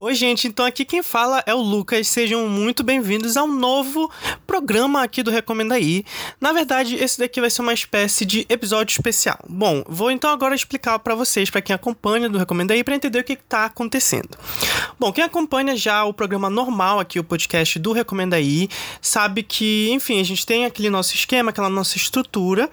Oi, gente, então aqui quem fala é o Lucas. Sejam muito bem-vindos a um novo programa aqui do Recomenda Aí. Na verdade, esse daqui vai ser uma espécie de episódio especial. Bom, vou então agora explicar para vocês, para quem acompanha do Recomenda Aí, para entender o que está acontecendo. Bom, quem acompanha já o programa normal aqui, o podcast do Recomenda Aí, sabe que, enfim, a gente tem aquele nosso esquema, aquela nossa estrutura.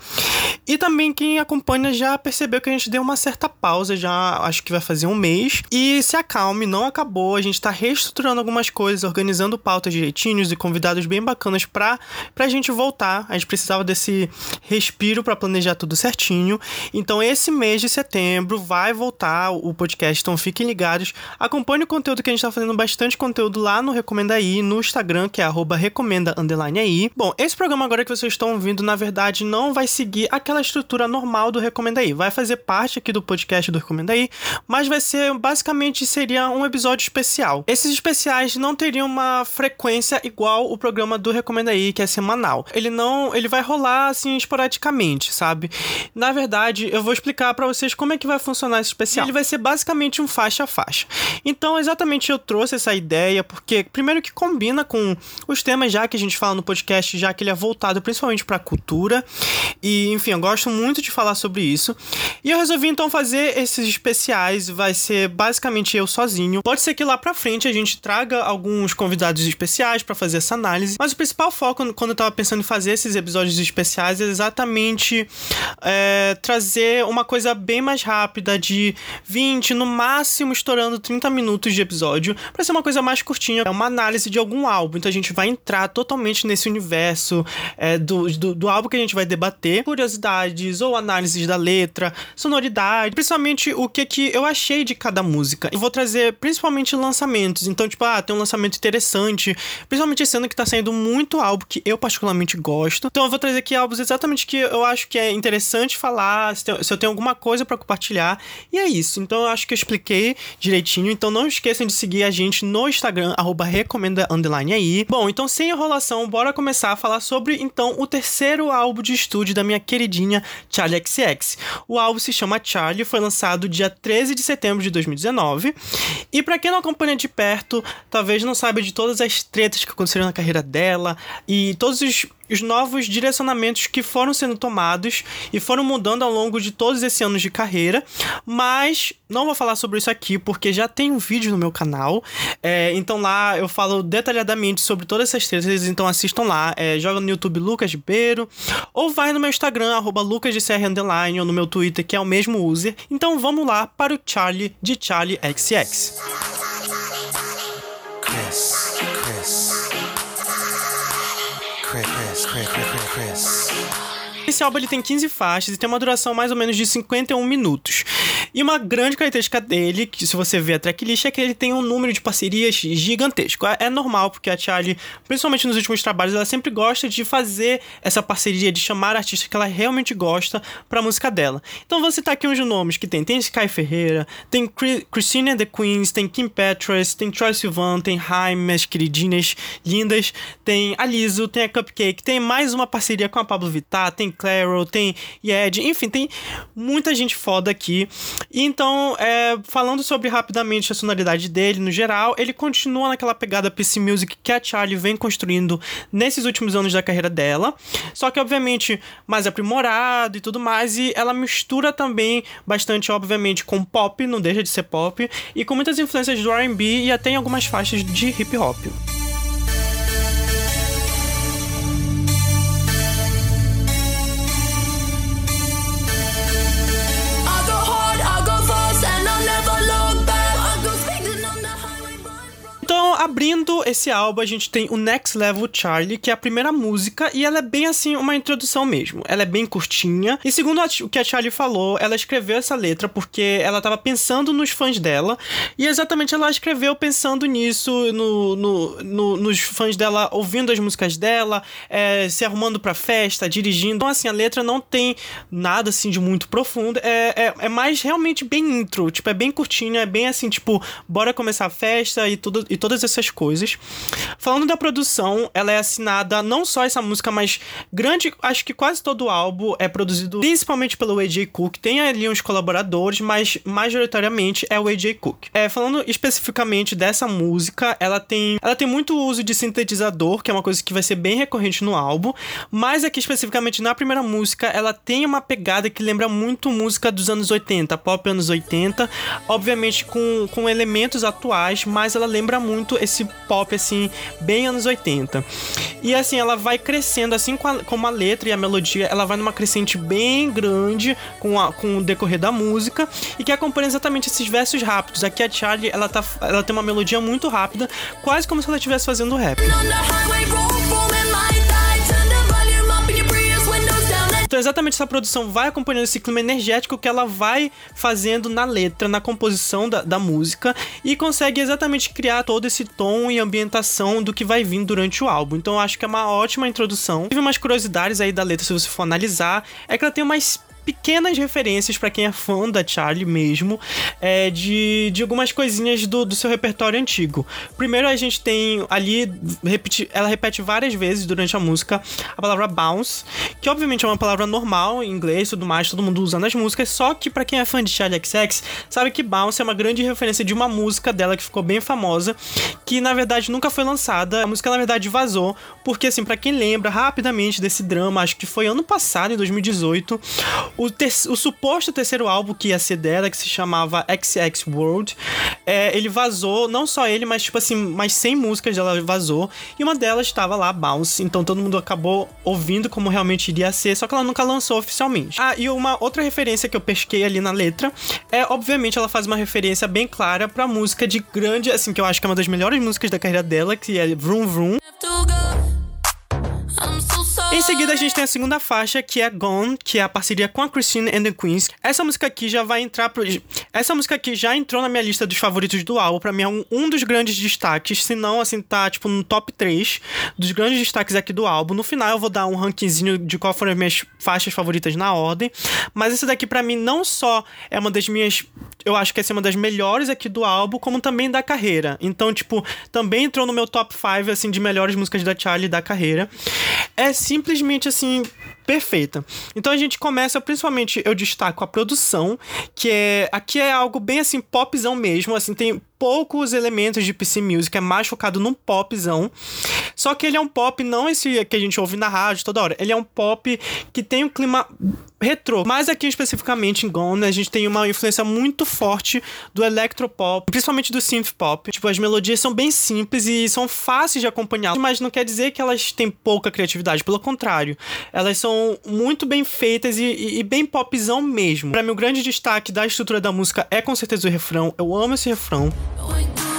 E também quem acompanha já percebeu que a gente deu uma certa pausa, já acho que vai fazer um mês. E se acalme, não acabou a gente tá reestruturando algumas coisas, organizando pautas direitinhos e convidados bem bacanas pra, pra gente voltar. A gente precisava desse respiro para planejar tudo certinho. Então, esse mês de setembro vai voltar o podcast, então fiquem ligados. Acompanhe o conteúdo que a gente tá fazendo bastante conteúdo lá no Recomenda Aí, no Instagram, que é recomenda aí. Bom, esse programa agora que vocês estão ouvindo, na verdade, não vai seguir aquela estrutura normal do Recomenda Aí. Vai fazer parte aqui do podcast do Recomenda Aí, mas vai ser, basicamente, seria um episódio especial. Esses especiais não teriam uma frequência igual o programa do Recomenda Aí, que é semanal. Ele não, ele vai rolar assim esporadicamente, sabe? Na verdade, eu vou explicar para vocês como é que vai funcionar esse especial. Ele vai ser basicamente um faixa a faixa. Então, exatamente eu trouxe essa ideia porque primeiro que combina com os temas já que a gente fala no podcast, já que ele é voltado principalmente para cultura. E, enfim, eu gosto muito de falar sobre isso. E eu resolvi então fazer esses especiais, vai ser basicamente eu sozinho. Pode ser que lá pra frente a gente traga alguns convidados especiais para fazer essa análise, mas o principal foco quando eu tava pensando em fazer esses episódios especiais é exatamente é, trazer uma coisa bem mais rápida, de 20, no máximo estourando 30 minutos de episódio, para ser uma coisa mais curtinha, é uma análise de algum álbum. Então a gente vai entrar totalmente nesse universo é, do, do, do álbum que a gente vai debater, curiosidades ou análises da letra, sonoridade, principalmente o que, que eu achei de cada música. Eu vou trazer principalmente lançamentos. Então, tipo, ah, tem um lançamento interessante. Principalmente esse ano que tá saindo muito álbum que eu particularmente gosto. Então, eu vou trazer aqui álbuns exatamente que eu acho que é interessante falar, se, tem, se eu tenho alguma coisa para compartilhar. E é isso. Então, eu acho que eu expliquei direitinho. Então, não esqueçam de seguir a gente no Instagram, arroba recomenda underline aí. Bom, então, sem enrolação, bora começar a falar sobre, então, o terceiro álbum de estúdio da minha queridinha Charlie XX. O álbum se chama Charlie, foi lançado dia 13 de setembro de 2019. E para quem não acompanha de perto, talvez não saiba de todas as tretas que aconteceram na carreira dela e todos os, os novos direcionamentos que foram sendo tomados e foram mudando ao longo de todos esses anos de carreira. Mas não vou falar sobre isso aqui porque já tem um vídeo no meu canal. É, então lá eu falo detalhadamente sobre todas essas tretas. Então assistam lá. É, joga no YouTube Lucas Ribeiro ou vai no meu Instagram, LucasDCR Underline, ou no meu Twitter, que é o mesmo user. Então vamos lá para o Charlie de Charlie XX. Esse álbum ele tem 15 faixas e tem uma duração mais ou menos de 51 minutos. E uma grande característica dele, que se você ver a tracklist, é que ele tem um número de parcerias gigantesco. É, é normal, porque a Charlie, principalmente nos últimos trabalhos, ela sempre gosta de fazer essa parceria, de chamar artistas que ela realmente gosta pra música dela. Então vou citar aqui uns nomes que tem. Tem Sky Ferreira, tem Christine and the Queens, tem Kim Petras, tem Troy Sivan, tem Haim, as queridinhas lindas, tem a Liso, tem a Cupcake, tem mais uma parceria com a Pablo Vittar, tem Claro, tem Yed, enfim, tem muita gente foda aqui. Então, é, falando sobre rapidamente a sonoridade dele no geral, ele continua naquela pegada PC Music que a Charlie vem construindo nesses últimos anos da carreira dela. Só que, obviamente, mais aprimorado e tudo mais. E ela mistura também bastante, obviamente, com pop, não deixa de ser pop, e com muitas influências do RB e até em algumas faixas de hip hop. Abrindo esse álbum, a gente tem o Next Level Charlie, que é a primeira música, e ela é bem assim, uma introdução mesmo. Ela é bem curtinha. E segundo o que a Charlie falou, ela escreveu essa letra porque ela tava pensando nos fãs dela. E exatamente ela escreveu pensando nisso, no, no, no nos fãs dela ouvindo as músicas dela, é, se arrumando pra festa, dirigindo. Então, assim, a letra não tem nada assim de muito profundo. É, é, é mais realmente bem intro. Tipo, é bem curtinha, é bem assim, tipo, bora começar a festa e tudo e todas essas coisas. Falando da produção, ela é assinada não só essa música, mas grande, acho que quase todo o álbum é produzido principalmente pelo AJ Cook. Tem ali uns colaboradores, mas majoritariamente é o AJ Cook. É, falando especificamente dessa música, ela tem, ela tem muito uso de sintetizador, que é uma coisa que vai ser bem recorrente no álbum, mas aqui especificamente na primeira música, ela tem uma pegada que lembra muito música dos anos 80, pop anos 80, obviamente com, com elementos atuais, mas ela lembra muito esse pop assim, bem anos 80. E assim, ela vai crescendo assim com a, com a letra e a melodia, ela vai numa crescente bem grande com, a, com o decorrer da música e que acompanha exatamente esses versos rápidos. Aqui a Charlie, ela, tá, ela tem uma melodia muito rápida, quase como se ela estivesse fazendo rap. Então, exatamente essa produção vai acompanhando esse clima energético que ela vai fazendo na letra, na composição da, da música e consegue exatamente criar todo esse tom e ambientação do que vai vir durante o álbum. Então, eu acho que é uma ótima introdução. Tive umas curiosidades aí da letra, se você for analisar, é que ela tem uma pequenas referências para quem é fã da Charlie mesmo, é, de, de algumas coisinhas do, do seu repertório antigo. Primeiro a gente tem ali, repeti, ela repete várias vezes durante a música a palavra bounce, que obviamente é uma palavra normal em inglês e tudo mais, todo mundo usa nas músicas, só que para quem é fã de Charlie XX, sabe que bounce é uma grande referência de uma música dela que ficou bem famosa, que na verdade nunca foi lançada. A música na verdade vazou, porque assim, para quem lembra rapidamente desse drama, acho que foi ano passado, em 2018, o, ter o suposto terceiro álbum que ia ser dela, que se chamava XX World, é, ele vazou, não só ele, mas tipo assim, mais 100 músicas dela vazou, e uma delas estava lá, Bounce, então todo mundo acabou ouvindo como realmente iria ser, só que ela nunca lançou oficialmente. Ah, e uma outra referência que eu pesquei ali na letra é, obviamente, ela faz uma referência bem clara pra música de grande, assim, que eu acho que é uma das melhores músicas da carreira dela, que é Vroom Vroom. Em seguida, a gente tem a segunda faixa, que é Gone, que é a parceria com a Christine and the Queens. Essa música aqui já vai entrar pro... Essa música aqui já entrou na minha lista dos favoritos do álbum. Pra mim é um, um dos grandes destaques, se não, assim, tá, tipo, no top 3 dos grandes destaques aqui do álbum. No final, eu vou dar um rankingzinho de qual foram as minhas faixas favoritas na ordem. Mas essa daqui, para mim, não só é uma das minhas... Eu acho que essa é uma das melhores aqui do álbum, como também da carreira. Então, tipo, também entrou no meu top 5, assim, de melhores músicas da Charlie da carreira. É simples simplesmente assim perfeita. Então a gente começa, principalmente eu destaco a produção, que é aqui é algo bem assim popzão mesmo, assim tem poucos elementos de PC Music, é mais focado num popzão. Só que ele é um pop, não esse que a gente ouve na rádio toda hora. Ele é um pop que tem um clima retrô. Mas aqui especificamente em Gone, a gente tem uma influência muito forte do electropop, principalmente do synth pop. Tipo, as melodias são bem simples e são fáceis de acompanhar, mas não quer dizer que elas têm pouca criatividade, pelo contrário. Elas são muito bem feitas e, e, e bem popzão mesmo. Para mim, o grande destaque da estrutura da música é com certeza o refrão. Eu amo esse refrão. When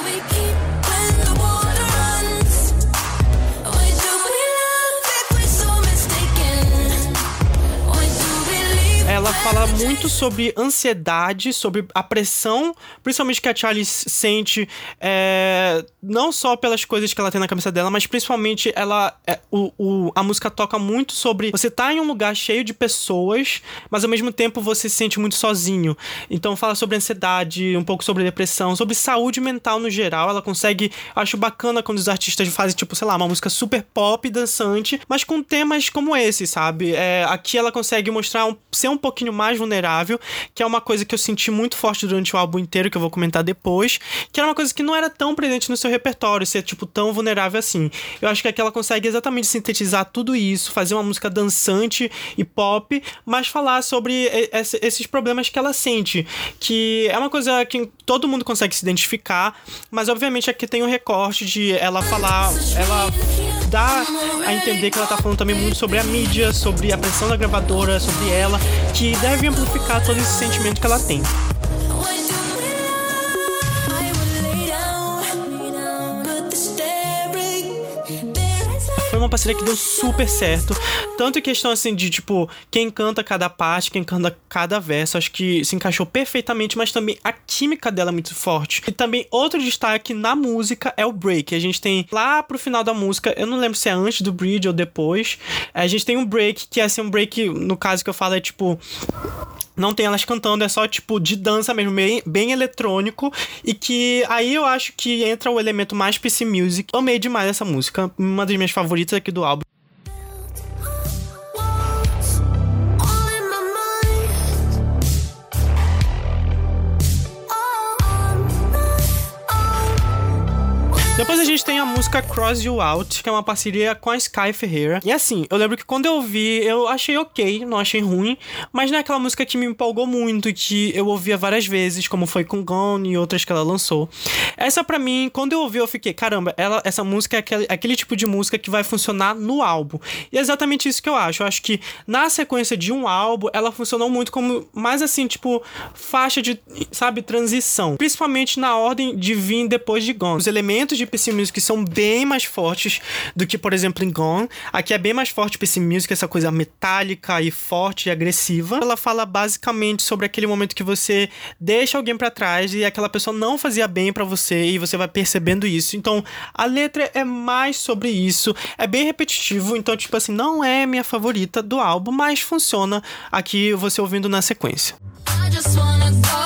ela fala muito sobre ansiedade, sobre a pressão, principalmente que a Charlie sente, é, não só pelas coisas que ela tem na cabeça dela, mas principalmente ela, é, o, o, a música toca muito sobre você tá em um lugar cheio de pessoas, mas ao mesmo tempo você se sente muito sozinho. Então fala sobre ansiedade, um pouco sobre depressão, sobre saúde mental no geral. Ela consegue, acho bacana quando os artistas fazem tipo, sei lá, uma música super pop, dançante, mas com temas como esse, sabe? É, aqui ela consegue mostrar um, ser um pouquinho mais vulnerável, que é uma coisa que eu senti muito forte durante o álbum inteiro, que eu vou comentar depois, que era uma coisa que não era tão presente no seu repertório, ser, tipo, tão vulnerável assim. Eu acho que aqui ela consegue exatamente sintetizar tudo isso, fazer uma música dançante e pop, mas falar sobre esses problemas que ela sente, que é uma coisa que todo mundo consegue se identificar, mas obviamente aqui tem um recorte de ela falar, ela dá a entender que ela tá falando também muito sobre a mídia, sobre a pressão da gravadora, sobre ela, que deve amplificar todo esse sentimento que ela tem. Uma parceria que deu super certo. Tanto em questão assim de tipo, quem canta cada parte, quem canta cada verso, acho que se encaixou perfeitamente, mas também a química dela é muito forte. E também outro destaque na música é o break. A gente tem lá pro final da música, eu não lembro se é antes do bridge ou depois, a gente tem um break que é assim um break, no caso que eu falo é tipo não tem elas cantando, é só tipo de dança mesmo, bem, bem eletrônico. E que aí eu acho que entra o elemento mais PC Music. Amei demais essa música, uma das minhas favoritas aqui do álbum. Depois a gente tem a música Cross You Out, que é uma parceria com a Sky Ferreira. E assim, eu lembro que quando eu ouvi, eu achei ok, não achei ruim, mas não é aquela música que me empolgou muito, que eu ouvia várias vezes, como foi com Gone e outras que ela lançou. Essa para mim, quando eu ouvi, eu fiquei, caramba, ela, essa música é aquele, aquele tipo de música que vai funcionar no álbum. E é exatamente isso que eu acho. Eu acho que na sequência de um álbum, ela funcionou muito como mais assim, tipo, faixa de, sabe, transição. Principalmente na ordem de vir depois de Gone. Os elementos de PC Music são bem mais fortes do que, por exemplo, em Gone. Aqui é bem mais forte PC Music, essa coisa metálica e forte e agressiva. Ela fala basicamente sobre aquele momento que você deixa alguém para trás e aquela pessoa não fazia bem para você e você vai percebendo isso. Então, a letra é mais sobre isso. É bem repetitivo, então, tipo assim, não é minha favorita do álbum, mas funciona aqui você ouvindo na sequência. I just wanna go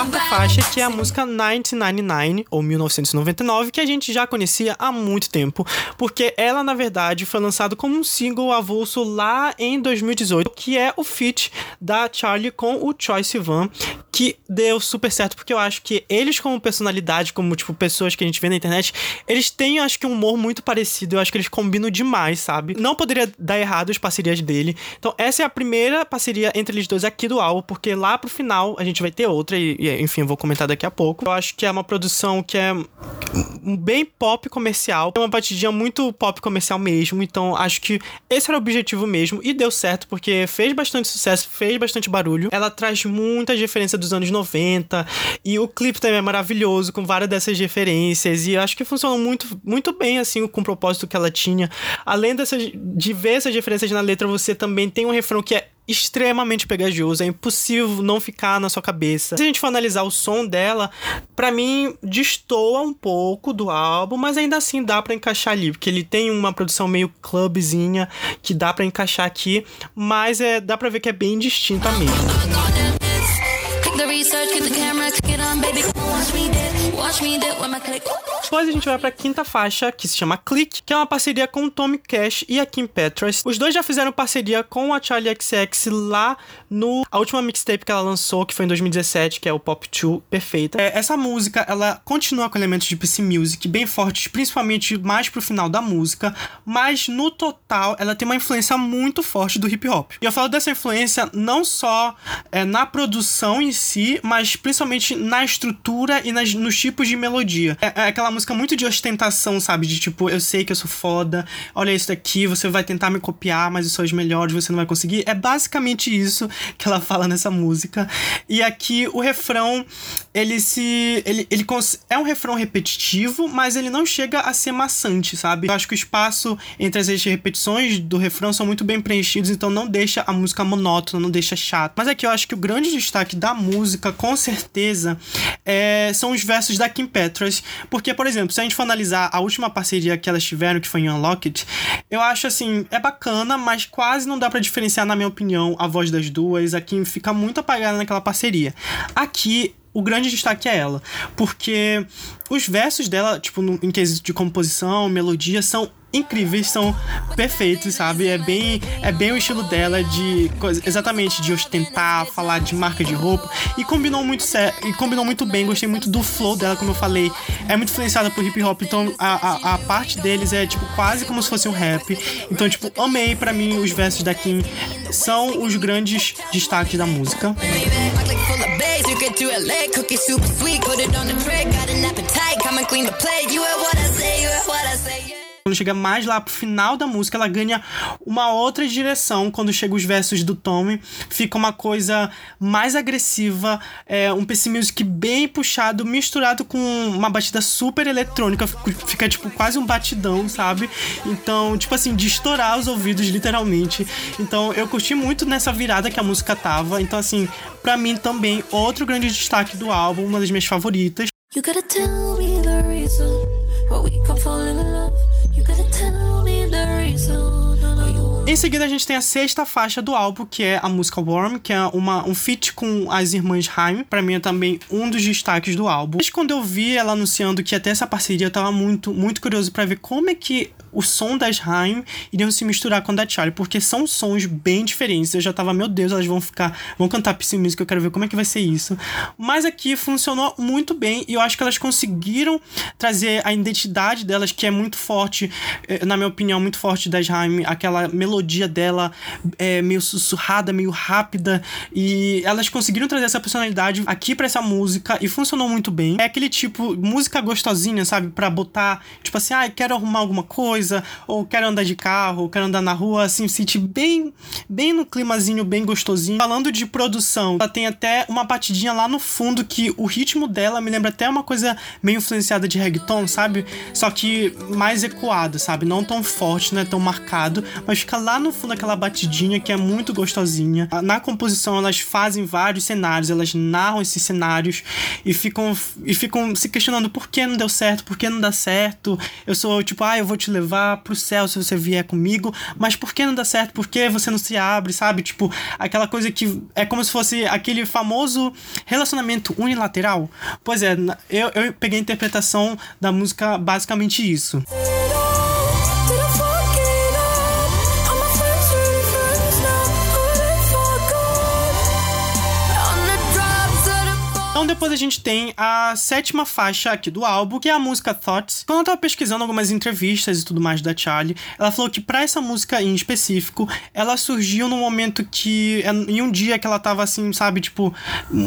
quarta faixa, que é a música 1999, ou 1999, que a gente já conhecia há muito tempo, porque ela, na verdade, foi lançada como um single avulso lá em 2018, que é o feat da Charlie com o Choi Sivan, que deu super certo, porque eu acho que eles, como personalidade, como, tipo, pessoas que a gente vê na internet, eles têm, acho que, um humor muito parecido, eu acho que eles combinam demais, sabe? Não poderia dar errado as parcerias dele. Então, essa é a primeira parceria entre eles dois aqui do álbum, porque lá pro final a gente gente vai ter outra, e, e, enfim, vou comentar daqui a pouco. Eu acho que é uma produção que é bem pop comercial, é uma batidinha muito pop comercial mesmo, então acho que esse era o objetivo mesmo, e deu certo, porque fez bastante sucesso, fez bastante barulho. Ela traz muita referência dos anos 90, e o clipe também é maravilhoso, com várias dessas referências, e acho que funcionou muito, muito bem, assim, com o propósito que ela tinha. Além dessas, de ver essas referências na letra, você também tem um refrão que é extremamente pegajoso, é impossível não ficar na sua cabeça. Se a gente for analisar o som dela, para mim destoa um pouco do álbum, mas ainda assim dá para encaixar ali, porque ele tem uma produção meio clubzinha que dá para encaixar aqui, mas é dá para ver que é bem distinta mesmo. Depois a gente vai pra quinta faixa, que se chama Click, que é uma parceria com o Tommy Cash e a Kim Petras. Os dois já fizeram parceria com a Charlie XX lá no a última mixtape que ela lançou, que foi em 2017, que é o Pop 2 Perfeita. É, essa música, ela continua com elementos de PC Music bem fortes, principalmente mais pro final da música, mas no total ela tem uma influência muito forte do hip hop. E eu falo dessa influência não só é, na produção em si, mas principalmente na estrutura e nas, nos tipos de melodia. É, é aquela música muito de ostentação, sabe? De tipo, eu sei que eu sou foda, olha isso daqui, você vai tentar me copiar, mas eu sou os melhores, você não vai conseguir. É basicamente isso que ela fala nessa música. E aqui o refrão, ele se. Ele, ele é um refrão repetitivo, mas ele não chega a ser maçante, sabe? Eu acho que o espaço entre as repetições do refrão são muito bem preenchidos, então não deixa a música monótona, não deixa chato. Mas aqui eu acho que o grande destaque da música, com certeza, é, são os versos da Kim Petras, porque, por exemplo, se a gente for analisar a última parceria que elas tiveram, que foi em Unlocked, eu acho assim, é bacana, mas quase não dá para diferenciar, na minha opinião, a voz das duas. Aqui fica muito apagada naquela parceria. Aqui o grande destaque é ela, porque os versos dela, tipo, no, em quesito de composição, melodia, são incríveis, são perfeitos, sabe? É bem, é bem o estilo dela de exatamente de ostentar, falar de marca de roupa e combinou muito e combinou muito bem. Gostei muito do flow dela, como eu falei, é muito influenciada por hip hop, então a, a, a parte deles é tipo quase como se fosse um rap. Então tipo amei para mim os versos da Kim são os grandes destaques da música. Quando chega mais lá pro final da música, ela ganha uma outra direção. Quando chega os versos do Tommy, fica uma coisa mais agressiva, é, um PC Music bem puxado, misturado com uma batida super eletrônica. Fica tipo quase um batidão, sabe? Então, tipo assim, de estourar os ouvidos, literalmente. Então, eu curti muito nessa virada que a música tava. Então, assim, para mim também, outro grande destaque do álbum, uma das minhas favoritas. You gotta tell me the reason. Em seguida, a gente tem a sexta faixa do álbum, que é a música Warm, que é uma, um feat com as irmãs Haim. Pra mim é também um dos destaques do álbum. Mas quando eu vi ela anunciando que ter essa parceria, eu tava muito, muito curioso para ver como é que o som das Haim iriam se misturar com o da Charlie, porque são sons bem diferentes. Eu já tava, meu Deus, elas vão ficar, vão cantar PC Music, eu quero ver como é que vai ser isso. Mas aqui funcionou muito bem e eu acho que elas conseguiram trazer a identidade delas, que é muito forte, eh, na minha opinião, muito forte das Haim, aquela melodia dela é meio sussurrada, meio rápida, e elas conseguiram trazer essa personalidade aqui para essa música e funcionou muito bem. É aquele tipo, música gostosinha, sabe? para botar, tipo assim, ah, quero arrumar alguma coisa coisa, ou quero andar de carro, quero andar na rua, assim, sentir bem, bem no climazinho, bem gostosinho. Falando de produção, ela tem até uma batidinha lá no fundo que o ritmo dela me lembra até uma coisa meio influenciada de reggaeton, sabe? Só que mais ecoado, sabe? Não tão forte, não é tão marcado, mas fica lá no fundo aquela batidinha que é muito gostosinha. Na composição, elas fazem vários cenários, elas narram esses cenários e ficam, e ficam se questionando por que não deu certo, por que não dá certo. Eu sou tipo, ah, eu vou te levar levar pro céu se você vier comigo, mas por que não dá certo? Por que você não se abre, sabe? Tipo, aquela coisa que é como se fosse aquele famoso relacionamento unilateral. Pois é, eu, eu peguei a interpretação da música basicamente isso. Então depois a gente tem a sétima faixa aqui do álbum, que é a música Thoughts. Quando eu tava pesquisando algumas entrevistas e tudo mais da Charlie, ela falou que para essa música em específico, ela surgiu no momento que é, em um dia que ela tava assim, sabe, tipo,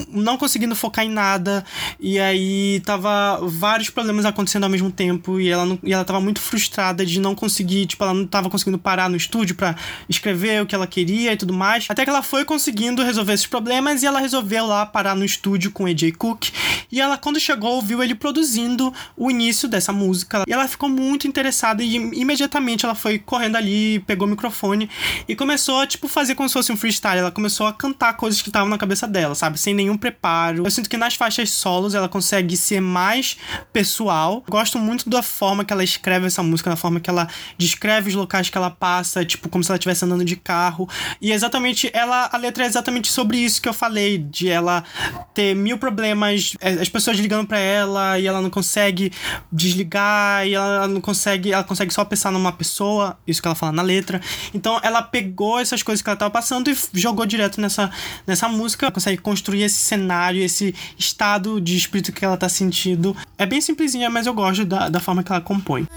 não conseguindo focar em nada e aí tava vários problemas acontecendo ao mesmo tempo e ela não, e ela tava muito frustrada de não conseguir, tipo, ela não tava conseguindo parar no estúdio para escrever o que ela queria e tudo mais. Até que ela foi conseguindo resolver esses problemas e ela resolveu lá parar no estúdio com Ed Cook. E ela, quando chegou, viu ele produzindo o início dessa música. E ela ficou muito interessada e imediatamente ela foi correndo ali, pegou o microfone e começou a, tipo, fazer como se fosse um freestyle. Ela começou a cantar coisas que estavam na cabeça dela, sabe? Sem nenhum preparo. Eu sinto que nas faixas solos ela consegue ser mais pessoal. Gosto muito da forma que ela escreve essa música, da forma que ela descreve os locais que ela passa, tipo, como se ela estivesse andando de carro. E exatamente, ela, a letra é exatamente sobre isso que eu falei, de ela ter mil problemas problemas, é, as pessoas ligando para ela e ela não consegue desligar e ela não consegue, ela consegue só pensar numa pessoa, isso que ela fala na letra. Então ela pegou essas coisas que ela tava passando e jogou direto nessa, nessa música, ela consegue construir esse cenário, esse estado de espírito que ela tá sentindo. É bem simplesinha, mas eu gosto da, da forma que ela compõe.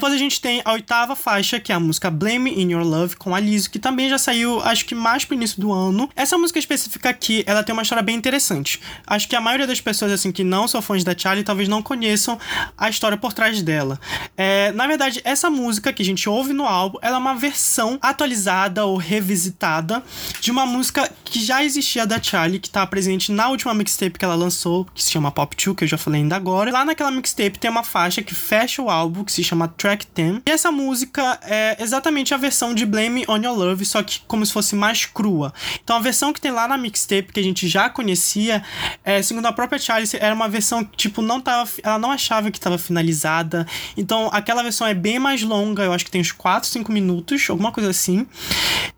Depois a gente tem a oitava faixa, que é a música Blame in Your Love, com a Lizzo, que também já saiu, acho que mais pro início do ano. Essa música específica aqui, ela tem uma história bem interessante. Acho que a maioria das pessoas, assim, que não são fãs da Charlie, talvez não conheçam a história por trás dela. É, na verdade, essa música que a gente ouve no álbum, ela é uma versão atualizada ou revisitada de uma música que já existia da Charlie, que tá presente na última mixtape que ela lançou, que se chama Pop 2, que eu já falei ainda agora. Lá naquela mixtape tem uma faixa que fecha o álbum, que se chama Track 10. E essa música é exatamente a versão de Blame on Your Love, só que como se fosse mais crua. Então a versão que tem lá na mixtape, que a gente já conhecia, é, segundo a própria Charlie, era uma versão que, tipo, não tava. Ela não achava que estava finalizada. Então aquela versão é bem mais longa, eu acho que tem uns 4, 5 minutos, alguma coisa assim.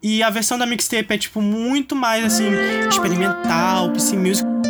E a versão da mixtape é, tipo, muito mais assim, experimental, PC music.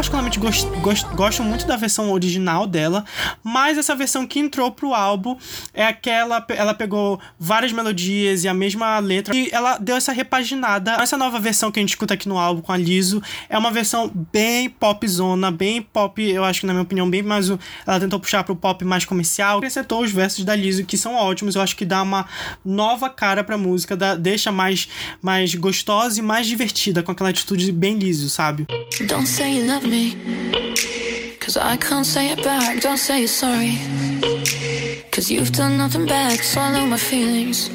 Particularmente gost, gost, gosto muito da versão original dela, mas essa versão que entrou pro álbum é aquela. Ela pegou várias melodias e a mesma letra e ela deu essa repaginada. Essa nova versão que a gente escuta aqui no álbum com a Liso é uma versão bem popzona, bem pop, eu acho que na minha opinião, bem mais. Ela tentou puxar pro pop mais comercial. Acrescentou os versos da Liso que são ótimos, eu acho que dá uma nova cara pra música, dá, deixa mais, mais gostosa e mais divertida, com aquela atitude bem liso, sabe? Don't say you love me, cause I can't say it back, don't say you're sorry. Cause you've done nothing bad, swallow my feelings.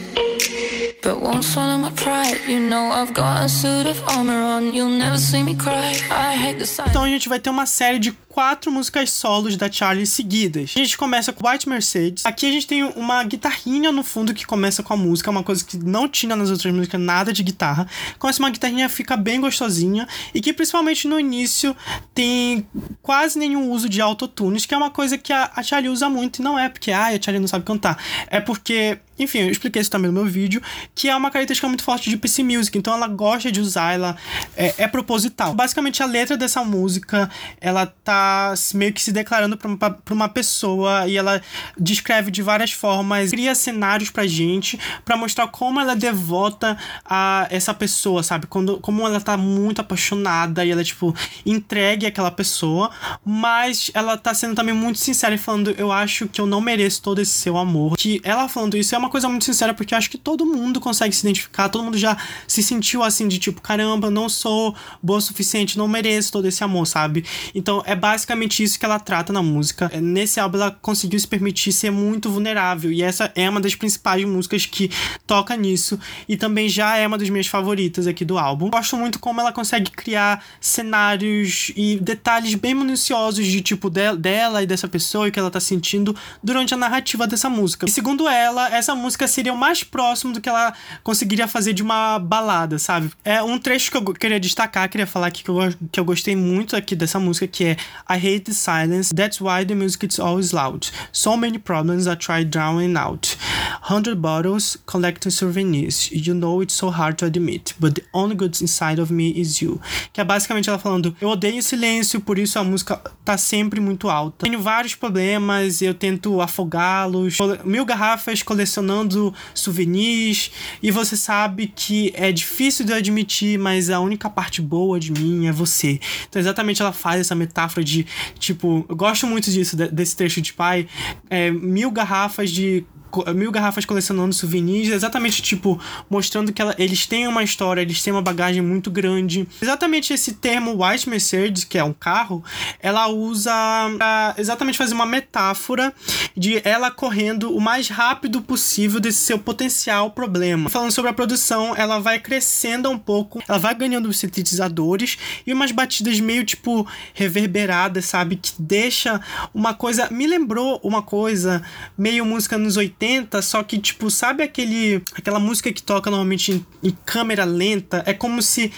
But won't swallow my pride. You know I've got a suit of armor on. You'll never see me cry. I hate the sight. Então a gente vai ter uma série de quatro músicas solos da Charlie seguidas. A gente começa com White Mercedes. Aqui a gente tem uma guitarrinha no fundo que começa com a música, uma coisa que não tinha nas outras músicas, nada de guitarra. Começa uma guitarrinha, fica bem gostosinha e que principalmente no início tem quase nenhum uso de autotunes, que é uma coisa que a, a Charlie usa muito e não é porque ah, a Charlie não sabe cantar. É porque enfim, eu expliquei isso também no meu vídeo, que é uma característica muito forte de PC Music, então ela gosta de usar, ela é, é proposital. Basicamente, a letra dessa música, ela tá meio que se declarando pra uma, pra uma pessoa e ela descreve de várias formas, cria cenários pra gente, para mostrar como ela é devota a essa pessoa, sabe? Quando, como ela tá muito apaixonada e ela, tipo, entregue aquela pessoa, mas ela tá sendo também muito sincera e falando, eu acho que eu não mereço todo esse seu amor. Que ela falando isso é uma uma coisa muito sincera, porque eu acho que todo mundo consegue se identificar, todo mundo já se sentiu assim, de tipo, caramba, não sou boa o suficiente, não mereço todo esse amor, sabe? Então é basicamente isso que ela trata na música. É, nesse álbum ela conseguiu se permitir ser muito vulnerável, e essa é uma das principais músicas que toca nisso, e também já é uma das minhas favoritas aqui do álbum. Gosto muito como ela consegue criar cenários e detalhes bem minuciosos de tipo de dela e dessa pessoa e o que ela tá sentindo durante a narrativa dessa música. E segundo ela, essa música seria o mais próximo do que ela conseguiria fazer de uma balada, sabe? É um trecho que eu queria destacar, queria falar aqui que eu, que eu gostei muito aqui dessa música, que é I hate the silence, that's why the music is always loud. So many problems I try drowning out. Hundred bottles collecting souvenirs. You know it's so hard to admit, but the only good inside of me is you. Que é basicamente ela falando, eu odeio silêncio, por isso a música tá sempre muito alta. Tenho vários problemas, eu tento afogá-los. Mil garrafas colecionando souvenirs e você sabe que é difícil de admitir, mas a única parte boa de mim é você. Então, exatamente ela faz essa metáfora de tipo, eu gosto muito disso, desse trecho de pai, é, mil garrafas de mil garrafas colecionando souvenirs, exatamente tipo, mostrando que ela, eles têm uma história, eles têm uma bagagem muito grande. Exatamente esse termo White Mercedes, que é um carro, ela usa pra exatamente fazer uma metáfora de ela correndo o mais rápido possível desse seu potencial problema. Falando sobre a produção, ela vai crescendo um pouco, ela vai ganhando os sintetizadores e umas batidas meio tipo reverberadas, sabe? Que deixa uma coisa. Me lembrou uma coisa meio música nos 80 80, só que, tipo, sabe aquele aquela música que toca normalmente em, em câmera lenta? É como se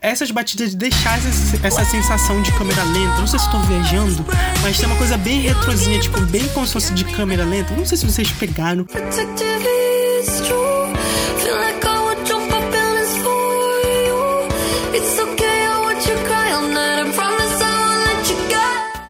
essas batidas deixassem essa sensação de câmera lenta. Não sei se estou viajando, mas tem uma coisa bem retrozinha, tipo, bem como se fosse de câmera lenta. Não sei se vocês pegaram.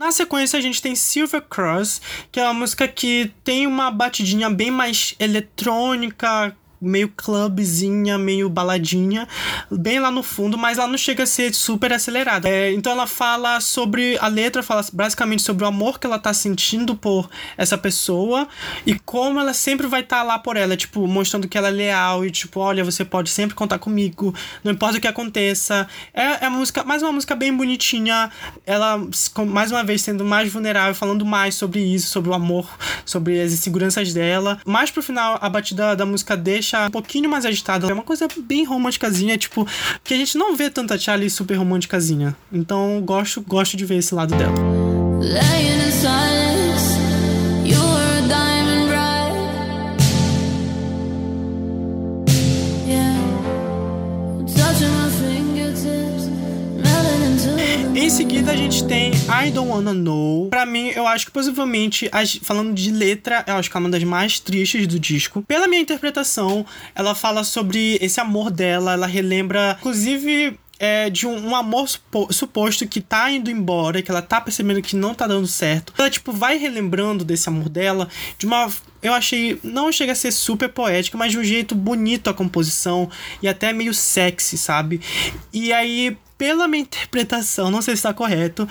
Na sequência, a gente tem Silver Cross, que é uma música que tem uma batidinha bem mais eletrônica, meio clubzinha, meio baladinha, bem lá no fundo, mas ela não chega a ser super acelerada. É, então ela fala sobre. A letra fala basicamente sobre o amor que ela tá sentindo por essa pessoa e como ela sempre vai estar tá lá por ela, tipo, mostrando que ela é leal e, tipo, olha, você pode sempre contar comigo, não importa o que aconteça. É, é música, mais uma música bem bonitinha, ela, mais uma vez, sendo mais vulnerável, falando mais sobre isso, sobre o amor, sobre as inseguranças dela. Mais pro final, a batida da música deixa deixar um pouquinho mais agitada. É uma coisa bem românticazinha, tipo, que a gente não vê tanta Charlie super românticazinha. Então, gosto, gosto de ver esse lado dela. Em seguida, a gente tem I Don't Wanna Know. Pra mim, eu acho que possivelmente, falando de letra, eu acho que é uma das mais tristes do disco. Pela minha interpretação, ela fala sobre esse amor dela, ela relembra, inclusive, é, de um, um amor supo, suposto que tá indo embora, que ela tá percebendo que não tá dando certo. Ela, tipo, vai relembrando desse amor dela de uma eu achei. Não chega a ser super poética, mas de um jeito bonito a composição e até meio sexy, sabe? E aí, pela minha interpretação, não sei se está correto,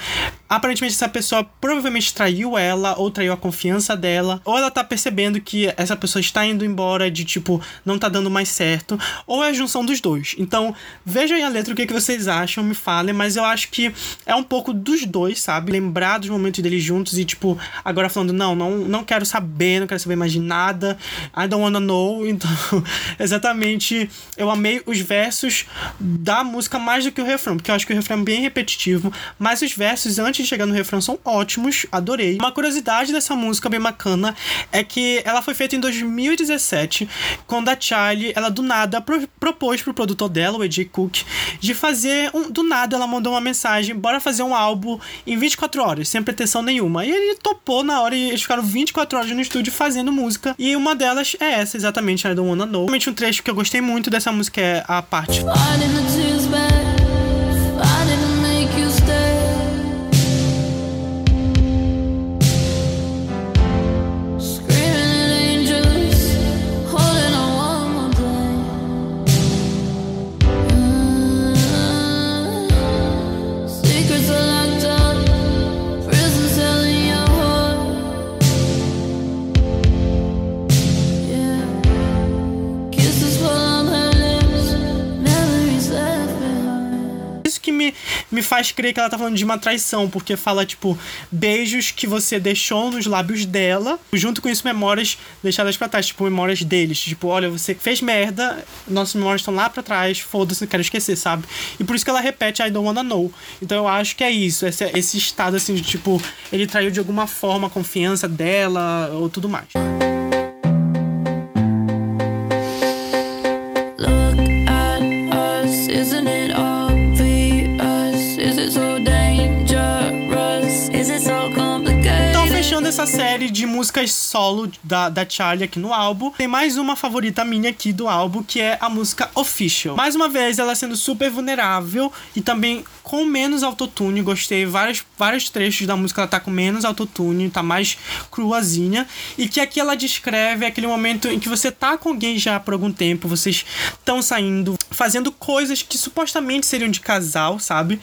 aparentemente essa pessoa provavelmente traiu ela, ou traiu a confiança dela, ou ela tá percebendo que essa pessoa está indo embora de tipo, não tá dando mais certo, ou é a junção dos dois. Então, vejam aí a letra, o que, que vocês acham, me falem, mas eu acho que é um pouco dos dois, sabe? Lembrar dos momentos deles juntos e, tipo, agora falando, não, não, não quero saber, não quero saber mais de nada, I don't wanna know. Então, exatamente, eu amei os versos da música mais do que o refrão, porque eu acho que o refrão é bem repetitivo, mas os versos antes de chegar no refrão são ótimos, adorei. Uma curiosidade dessa música bem bacana é que ela foi feita em 2017, quando a Charlie, ela do nada pro, propôs pro produtor dela, o AJ Cook, de fazer um, do nada ela mandou uma mensagem, bora fazer um álbum em 24 horas, sem pretensão nenhuma. E ele topou na hora e eles ficaram 24 horas no estúdio fazendo música. E uma delas é essa, exatamente, I Don't Wanna Know. Realmente um trecho que eu gostei muito dessa música é a parte. Me faz crer que ela tá falando de uma traição, porque fala, tipo, beijos que você deixou nos lábios dela, junto com isso, memórias deixadas pra trás, tipo, memórias deles. Tipo, olha, você fez merda, nossas memórias estão lá pra trás, foda-se, não quero esquecer, sabe? E por isso que ela repete I don't wanna know. Então eu acho que é isso, esse, esse estado, assim, de tipo, ele traiu de alguma forma a confiança dela ou tudo mais. Essa série de músicas solo da, da Charlie aqui no álbum, tem mais uma favorita minha aqui do álbum, que é a música Official. Mais uma vez, ela sendo super vulnerável e também com menos autotune. Gostei vários, vários trechos da música, ela tá com menos autotune, tá mais cruazinha. E que aqui ela descreve aquele momento em que você tá com alguém já por algum tempo, vocês estão saindo, fazendo coisas que supostamente seriam de casal, sabe?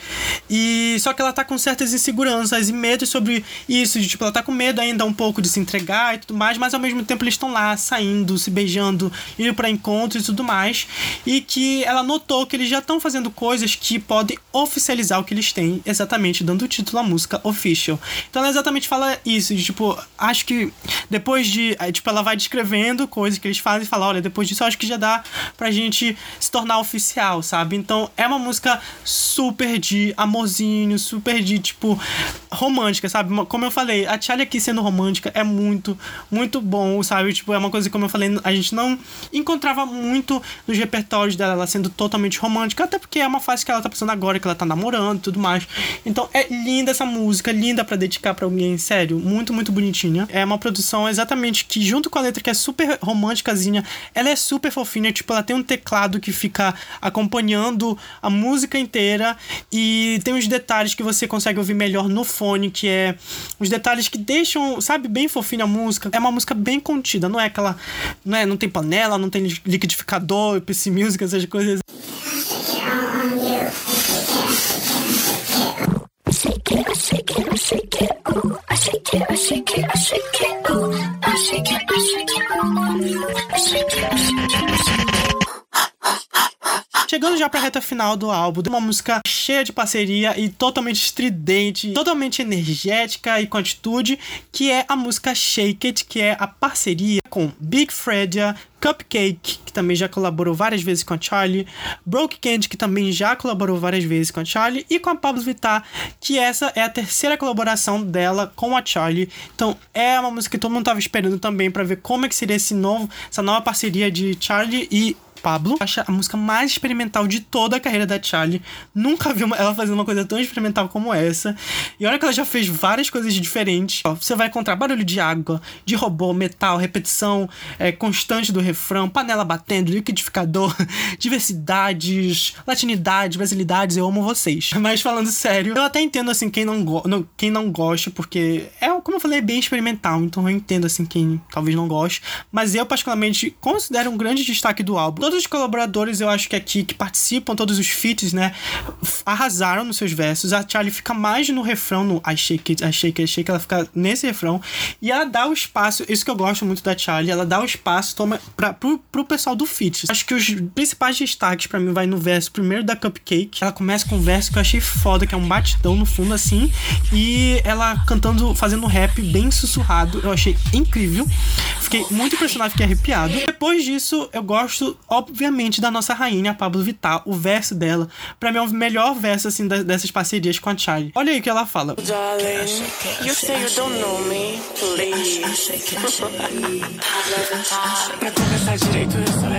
E só que ela tá com certas inseguranças e medos sobre isso, de, tipo, ela tá com medo ainda um pouco de se entregar e tudo mais, mas ao mesmo tempo eles estão lá saindo, se beijando, indo para encontros e tudo mais. E que ela notou que eles já estão fazendo coisas que podem oficializar o que eles têm, exatamente dando o título à música Official. Então ela exatamente fala isso, de tipo, acho que depois de. Tipo, ela vai descrevendo coisas que eles fazem e fala: olha, depois disso acho que já dá pra gente se tornar oficial, sabe? Então é uma música super de amorzinho, super de, tipo, romântica, sabe? Como eu falei, a Charlie aqui sendo romântica é muito, muito bom, sabe? Tipo, é uma coisa que, como eu falei, a gente não encontrava muito nos repertórios dela, ela sendo totalmente romântica, até porque é uma fase que ela tá passando agora, que ela tá namorando e tudo mais. Então é linda essa música, linda para dedicar para alguém, sério, muito, muito bonitinha. É uma produção exatamente que, junto com a letra que é super românticazinha, ela é super fofinha, tipo, ela tem um teclado que fica acompanhando a música inteira e tem uns detalhes que você consegue ouvir melhor no fone, que é os detalhes que deixam, sabe, bem fofinha a música. É uma música bem contida, não é aquela, não é, não tem panela, não tem liquidificador, PC Music, essas coisas. Chegando já pra reta final do álbum, uma música cheia de parceria e totalmente estridente, totalmente energética e com atitude, que é a música Shake It, que é a parceria com Big Fredia, Cupcake, que também já colaborou várias vezes com a Charlie, Broke Candy, que também já colaborou várias vezes com a Charlie, e com a Pablo Vittar, que essa é a terceira colaboração dela com a Charlie. Então é uma música que todo mundo tava esperando também para ver como é que seria esse novo, essa nova parceria de Charlie e Pablo. Acho a música mais experimental de toda a carreira da Charlie. Nunca vi uma, ela fazendo uma coisa tão experimental como essa. E olha que ela já fez várias coisas diferentes. Ó, você vai encontrar barulho de água, de robô, metal, repetição é, constante do refrão, panela batendo, liquidificador, diversidades, latinidades, brasilidades, eu amo vocês. Mas falando sério, eu até entendo assim quem não, não, quem não gosta, porque é, como eu falei, é bem experimental, então eu entendo assim quem talvez não goste. Mas eu, particularmente, considero um grande destaque do álbum. Todos os colaboradores, eu acho que aqui que participam, todos os feats, né, arrasaram nos seus versos. A Charlie fica mais no refrão, no I shake it, I shake it, I shake ela fica nesse refrão. E ela dá o espaço, isso que eu gosto muito da Charlie, ela dá o espaço toma, pra, pro, pro pessoal do feat. Acho que os principais destaques para mim vai no verso primeiro da Cupcake. Ela começa com um verso que eu achei foda, que é um batidão no fundo assim, e ela cantando, fazendo rap bem sussurrado. Eu achei incrível. Fiquei muito impressionado, fiquei arrepiado. Depois disso, eu gosto, obviamente, da nossa rainha, Pablo Vittar. O verso dela, pra mim, é o melhor verso, assim, dessas parcerias com a Charlie. Olha aí o que ela fala. Darling, you say you don't know me, please. pra começar direito,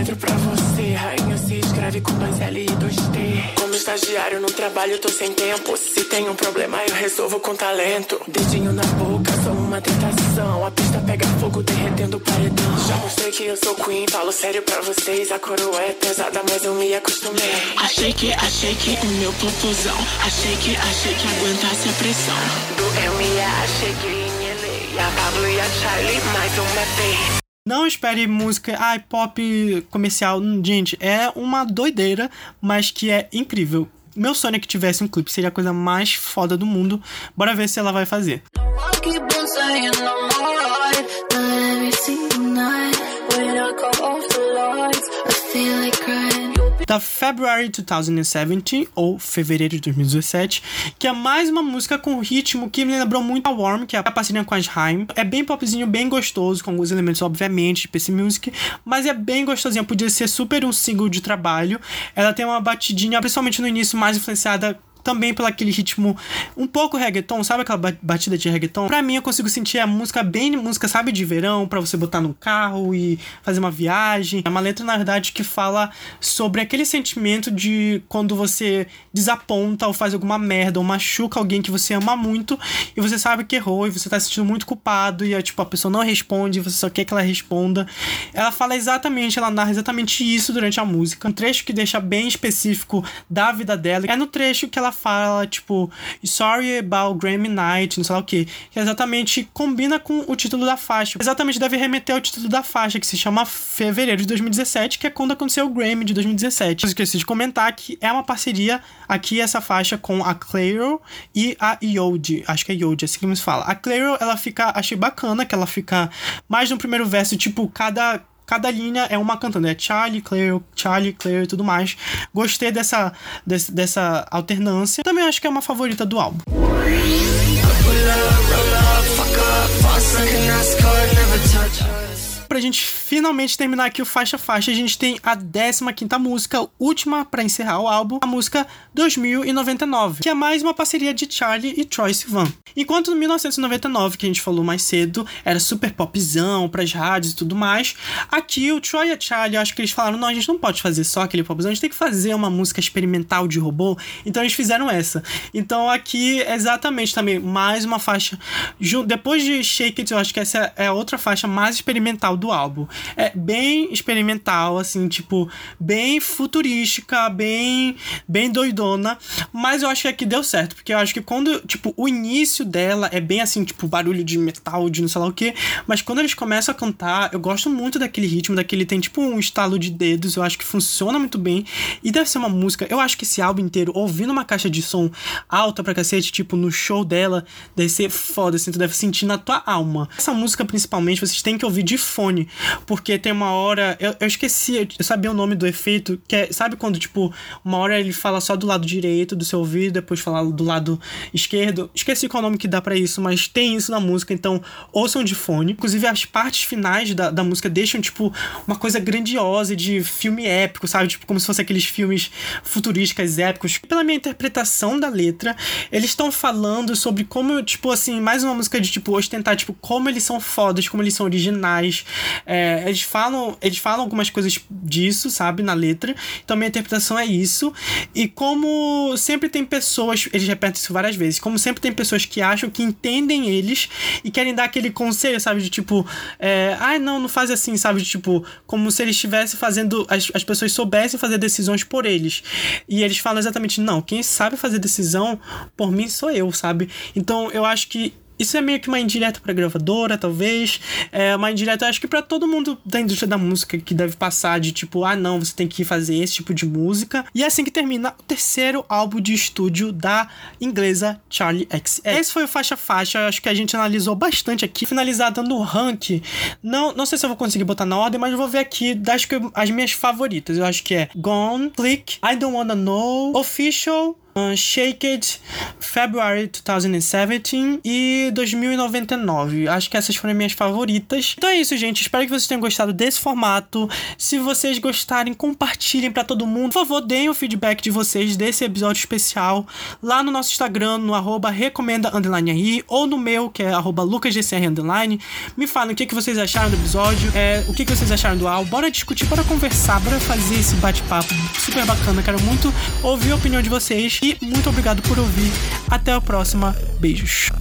eu pra você. Rainha se escreve com dois L e dois T. Estagiário no trabalho, tô sem tempo. Se tem um problema, eu resolvo com talento. Dedinho na boca, sou uma tentação. A pista pega fogo, derretendo o paredão. Já mostrei que eu sou queen, falo sério pra vocês. A coroa é pesada, mas eu me acostumei. Achei que, achei que o meu popozão. Achei que, achei que aguentasse a pressão. Do MA, cheguei em LA. A Pablo e a Charlie, mais uma vez. Não espere música, ai, pop comercial. Gente, é uma doideira, mas que é incrível. Meu sonho é que tivesse um clipe, seria a coisa mais foda do mundo. Bora ver se ela vai fazer. Da February 2017, ou Fevereiro de 2017, que é mais uma música com ritmo que me lembrou muito a Warm, que é a parceria com a Haim. É bem popzinho, bem gostoso, com alguns elementos, obviamente, de PC Music, mas é bem gostosinha, podia ser super um single de trabalho. Ela tem uma batidinha, principalmente no início, mais influenciada também pelo aquele ritmo um pouco reggaeton, sabe aquela batida de reggaeton? Pra mim, eu consigo sentir a música bem música, sabe, de verão, para você botar no carro e fazer uma viagem. É uma letra, na verdade, que fala sobre aquele sentimento de quando você desaponta ou faz alguma merda ou machuca alguém que você ama muito e você sabe que errou e você tá se sentindo muito culpado e, tipo, a pessoa não responde, você só quer que ela responda. Ela fala exatamente, ela narra exatamente isso durante a música. Um trecho que deixa bem específico da vida dela. É no trecho que ela fala, tipo, Sorry about Grammy Night, não sei lá o que. Que exatamente combina com o título da faixa. Exatamente deve remeter ao título da faixa, que se chama Fevereiro de 2017, que é quando aconteceu o Grammy de 2017. Eu esqueci de comentar que é uma parceria aqui, essa faixa, com a Clairo e a Yodi. Acho que é Yodi, é assim que se fala. A Clairo, ela fica, achei bacana que ela fica mais no primeiro verso, tipo, cada cada linha é uma cantando, é Charlie, Claire, Charlie, Claire e tudo mais. Gostei dessa, desse, dessa alternância. Também acho que é uma favorita do álbum. Pra gente finalmente terminar aqui o faixa faixa, a gente tem a 15 música, última para encerrar o álbum, a música 2099, que é mais uma parceria de Charlie e Troy Sivan. Enquanto no 1999, que a gente falou mais cedo, era super popzão pras rádios e tudo mais, aqui o Troy e a Charlie, acho que eles falaram: não, a gente não pode fazer só aquele popzão, a gente tem que fazer uma música experimental de robô, então eles fizeram essa. Então aqui, exatamente também, mais uma faixa. Depois de Shake It, eu acho que essa é a outra faixa mais experimental do álbum. É bem experimental, assim, tipo, bem futurística, bem, bem doidona, mas eu acho que aqui deu certo, porque eu acho que quando, tipo, o início início dela é bem assim, tipo, barulho de metal, de não sei lá o que. Mas quando eles começam a cantar, eu gosto muito daquele ritmo, daquele tem tipo um estalo de dedos, eu acho que funciona muito bem. E deve ser uma música, eu acho que esse álbum inteiro, ouvindo uma caixa de som alta pra cacete, tipo, no show dela, deve ser foda, assim, tu deve sentir na tua alma. Essa música, principalmente, vocês têm que ouvir de fone, porque tem uma hora, eu, eu esqueci, eu sabia o nome do efeito, que é, sabe quando, tipo, uma hora ele fala só do lado direito do seu ouvido, depois fala do lado esquerdo. Esqueci qual é nome que dá para isso, mas tem isso na música, então ouçam de fone. Inclusive, as partes finais da, da música deixam, tipo, uma coisa grandiosa de filme épico, sabe? Tipo, como se fosse aqueles filmes futurísticos épicos. Pela minha interpretação da letra, eles estão falando sobre como, tipo, assim, mais uma música de, tipo, ostentar, tipo, como eles são fodas, como eles são originais, É, eles falam eles falam algumas coisas disso, sabe, na letra. Então minha interpretação é isso. E como sempre tem pessoas, eles repetem isso várias vezes, como sempre tem pessoas que acham que entendem eles e querem dar aquele conselho, sabe, de tipo, é, ai ah, não, não faz assim, sabe, de, tipo, como se eles estivessem fazendo, as, as pessoas soubessem fazer decisões por eles. E eles falam exatamente, não, quem sabe fazer decisão por mim sou eu, sabe? Então eu acho que isso é meio que uma indireta pra gravadora, talvez. É uma indireta, acho que para todo mundo da indústria da música que deve passar de tipo, ah, não, você tem que fazer esse tipo de música. E é assim que termina o terceiro álbum de estúdio da inglesa Charlie X. Esse foi o faixa faixa, acho que a gente analisou bastante aqui. Finalizar dando rank. Não, não sei se eu vou conseguir botar na ordem, mas eu vou ver aqui das que as minhas favoritas. Eu acho que é Gone, Click, I Don't Wanna Know, Official, uh, February 2017 e 2099. Acho que essas foram minhas favoritas. Então é isso, gente. Espero que vocês tenham gostado desse formato. Se vocês gostarem, compartilhem para todo mundo. Por favor, deem o feedback de vocês desse episódio especial lá no nosso Instagram, no arroba recomenda ou no meu, que é arroba lucasgcr underline. Me falem o que, vocês acharam do episódio, é, o que, que vocês acharam do álbum. Bora discutir, bora conversar, bora fazer esse bate-papo super bacana. Quero muito ouvir a opinião de vocês. E muito obrigado por ouvir. Até a próxima. Beijos.